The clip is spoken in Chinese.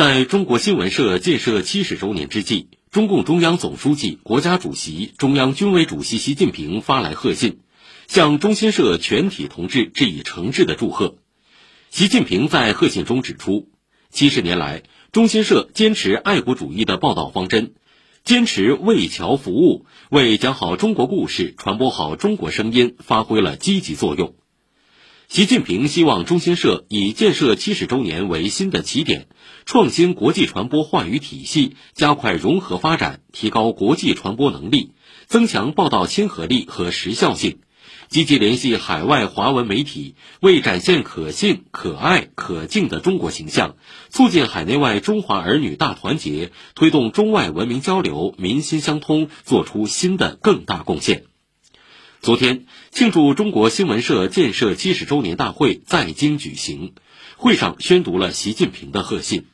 在中国新闻社建设七十周年之际，中共中央总书记、国家主席、中央军委主席习近平发来贺信，向中新社全体同志致以诚挚的祝贺。习近平在贺信中指出，七十年来，中新社坚持爱国主义的报道方针，坚持为侨服务，为讲好中国故事、传播好中国声音发挥了积极作用。习近平希望中新社以建设七十周年为新的起点，创新国际传播话语体系，加快融合发展，提高国际传播能力，增强报道亲和力和时效性，积极联系海外华文媒体，为展现可信、可爱、可敬的中国形象，促进海内外中华儿女大团结，推动中外文明交流、民心相通，做出新的更大贡献。昨天，庆祝中国新闻社建设七十周年大会在京举行，会上宣读了习近平的贺信。